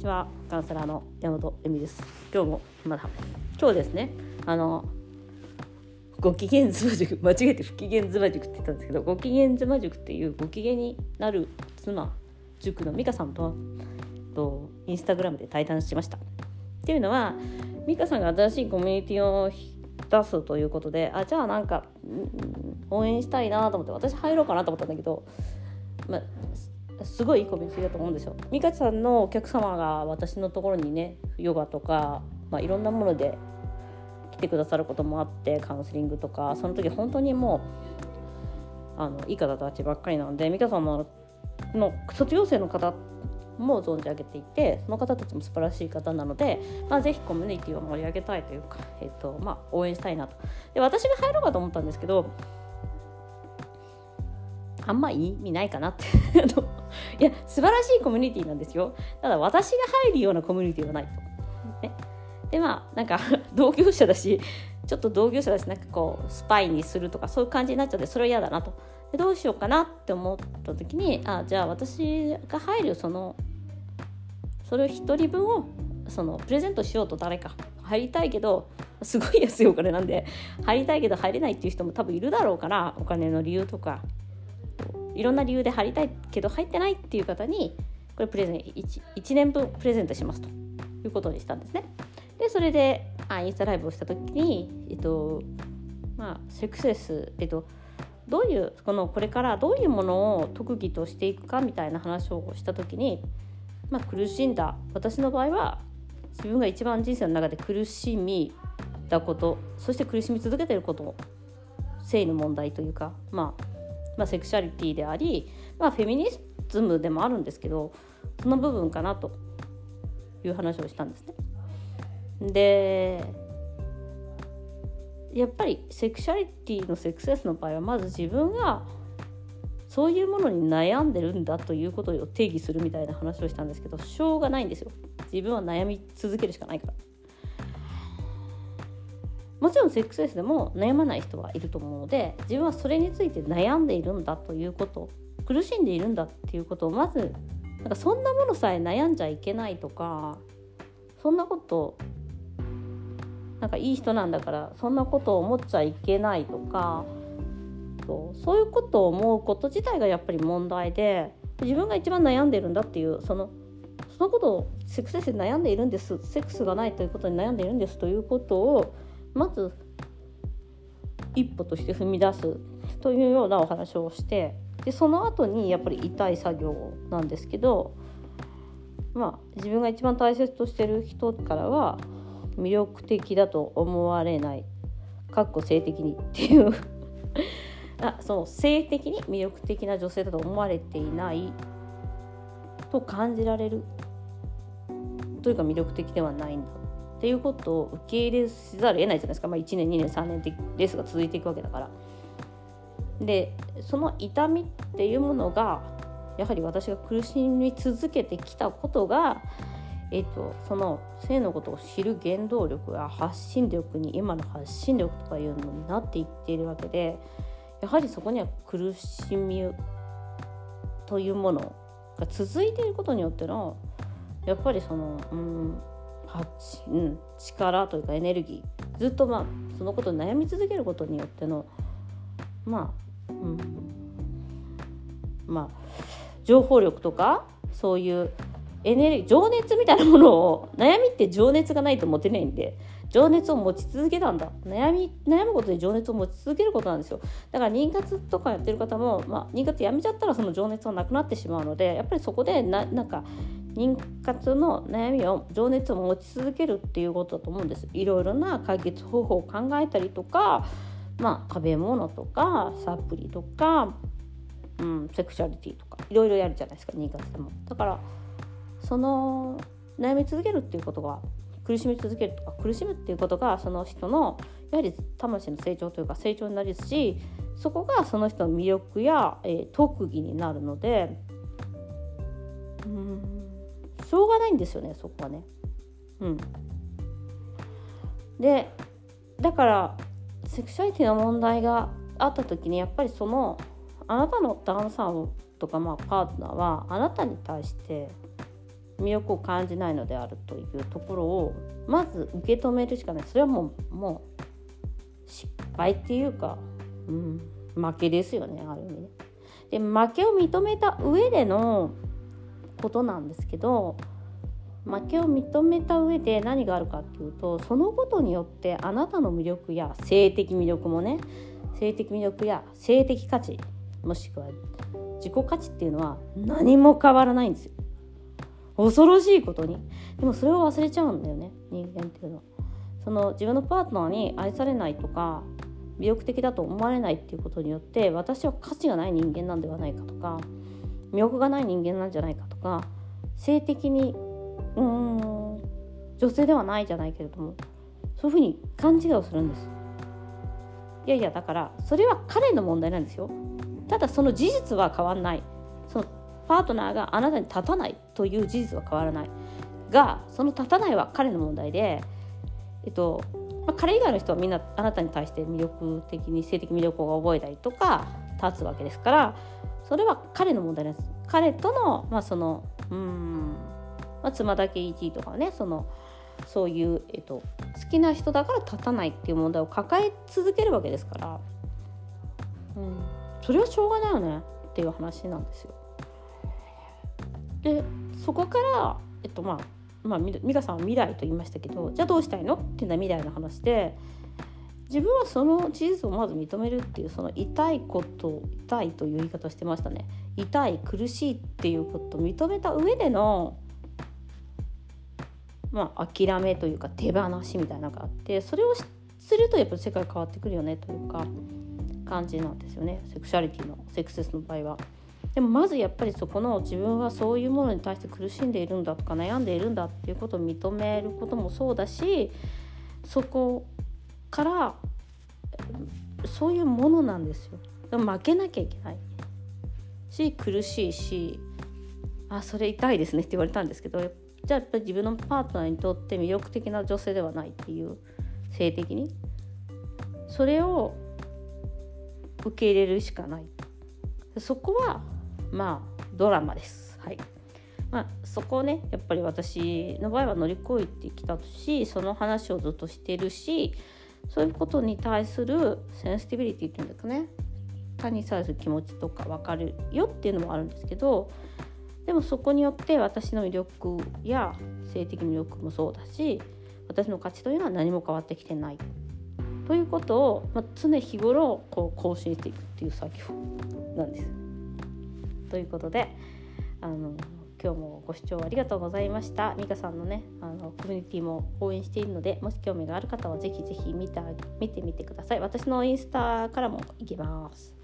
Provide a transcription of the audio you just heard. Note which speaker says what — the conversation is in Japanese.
Speaker 1: ちは。カウンセラーの山本恵美です。今日もまだ今日ですね。あのご機嫌妻塾間違えて不機嫌妻塾って言ったんですけどご機嫌妻塾っていうご機嫌になる妻塾の美香さんととインスタグラムで対談しました。っていうのは美香さんが新しいコミュニティを出すということであじゃあなんか、応援したいなと思って私入ろうかなと思ったんだけど、まあ、すごいいいコミュニティだと思うんですよ。美香さんのお客様が私のところにねヨガとか、まあ、いろんなもので来てくださることもあってカウンセリングとかその時本当にもうあのいい方たちばっかりなんで美香さんの卒業生の方も存じ上げていてその方たちも素晴らしい方なので、まあ、ぜひコミュニティを盛り上げたいというか、えーとまあ、応援したいなとで私が入ろうかと思ったんですけどあんま意味ないかなって いや素晴らしいコミュニティなんですよただ私が入るようなコミュニティはないと。ね、でまあなんか 同業者だしちょっと同業者だしなんかこうスパイにするとかそういう感じになっちゃってそれは嫌だなと。でどうしようかなって思った時にあじゃあ私が入るそのそれを1人分をそのプレゼントしようと誰か入りたいけどすごい安いお金なんで入りたいけど入れないっていう人も多分いるだろうからお金の理由とかいろんな理由で入りたいけど入ってないっていう方にこれプレゼン 1, 1年分プレゼントしますということにしたんですね。でそれであインスタライブをした時にえっとまあセクセスえっとどういうこのこれからどういうものを特技としていくかみたいな話をした時に、まあ、苦しんだ私の場合は自分が一番人生の中で苦しみだことそして苦しみ続けてること性の問題というかまあまあ、セクシャリティであり、まあ、フェミニズムでもあるんですけどその部分かなという話をしたんですね。でやっぱりセクシャリティのセクセスの場合はまず自分がそういうものに悩んでるんだということを定義するみたいな話をしたんですけどしょうがないんですよ自分は悩み続けるしかないからもちろんセックスレスでも悩まない人はいると思うので自分はそれについて悩んでいるんだということ苦しんでいるんだっていうことをまずなんかそんなものさえ悩んじゃいけないとかそんなことなんかいい人なんだからそんなことを思っちゃいけないとかそうそういうことを思うこと自体がやっぱり問題で自分が一番悩んでるんだっていうそのそのことをセックスレスで悩んでいるんですセックスがないということに悩んでいるんですということをまず一歩として踏み出すというようなお話をしてでその後にやっぱり痛い作業なんですけどまあ自分が一番大切としてる人からは魅力的だと思われないかっこ性的にっていう。あその性的に魅力的な女性だと思われていないと感じられるというか魅力的ではないんだ。っていうことを受け入れざるを得ないじゃないですか、まあ、1年2年3年ってレースが続いていくわけだから。でその痛みっていうものがやはり私が苦しみ続けてきたことが、えっと、その性のことを知る原動力や発信力に今の発信力とかいうのになっていっているわけでやはりそこには苦しみというものが続いていることによってのやっぱりその、うん、うん、力というかエネルギーずっとまあそのことに悩み続けることによってのまあ、うん、まあ情報力とかそういうエネルギー情熱みたいなものを悩みって情熱がないと持てないんで情熱を持ち続けたんだ悩み悩むことで情熱を持ち続けることなんですよだから妊活とかやってる方も、まあ、妊活やめちゃったらその情熱はなくなってしまうのでやっぱりそこでななんか妊活の悩みを情熱を持ち続けるっていうことだと思うんです。いろいろな解決方法を考えたりとか、まあ、食べ物とかサプリとか、うん、セクシャリティとかいろいろやるじゃないですか妊活でも。だからその悩み続けるっていうことが苦しみ続けるとか苦しむっていうことがその人のやはり魂の成長というか成長になるしそこがその人の魅力や、えー、特技になるのでしょうがないんですよねそこはね。うん、でだからセクシャリティの問題があった時にやっぱりそのあなたの旦那さんとかまあパートナーはあなたに対して魅力を感じないのであるというところをまず受け止めるしかないそれはもうもう失敗っていうか、うん、負けですよねある意味ね。で負けを認めた上でのことなんですけど負けを認めた上で何があるかっていうとそのことによってあなたの魅力や性的魅力もね性的魅力や性的価値もしくは自己価値っていうのは何も変わらないんですよ。恐ろしいことにでもそれを忘れちゃうんだよね人間っていうのは。その自分のパートナーに愛されないとか魅力的だと思われないっていうことによって私は価値がない人間なんではないかとか魅力がない人間なんじゃないかか性的にうーん女性ではないじゃないけれどもそういうふうに勘違いをするんです。いやいやだからそれは彼の問題なんですよ。ただその事実は変わらない。そのパートナーがあなたに立たないという事実は変わらない。がその立たないは彼の問題でえっと、まあ、彼以外の人はみんなあなたに対して魅力的に性的魅力を覚えたりとか立つわけですからそれは彼の問題です彼とのまあそのうんまあ、妻だけ ET とかねそのそういう、えっと、好きな人だから立たないっていう問題を抱え続けるわけですから、うん、それはしょうがないよねっていう話なんですよ。でそこから、えっとまあまあ、美香さんは未来と言いましたけどじゃあどうしたいの？っていうのは未来の話で自分はその事実をまず認めるっていうその痛いこと痛いという言い方をしてましたね痛い苦しいっていうことを認めた上でのまあ、諦めというか手放しみたいなのがあってそれをするとやっぱり世界変わってくるよねというか感じなんですよねセクシャリティのセクススの場合は。でもまずやっぱりそこの自分はそういうものに対して苦しんでいるんだとか悩んでいるんだっていうことを認めることもそうだしそこからそういうものなんですよ。でも負けなきゃいけない。し苦しいしあそれ痛いですねって言われたんですけどじゃあやっぱり自分のパートナーにとって魅力的な女性ではないっていう性的にそれを受け入れるしかない。そこはまあドラマです。はい。まあそこをねやっぱり私の場合は乗り越えてきたしその話をずっとしてるしそういうことに対するセンシティビリティっていうんですかね他に対する気持ちとか分かるよっていうのもあるんですけどでもそこによって私の魅力や性的魅力もそうだし私の価値というのは何も変わってきてないということを、まあ、常日頃こう更新していくっていう作業なんです。ということであの今日もご視聴ありがとうございました。美香さんのねあのコミュニティも応援しているのでもし興味がある方はぜひぜひ見て見てみてください。私のインスタからも行きます。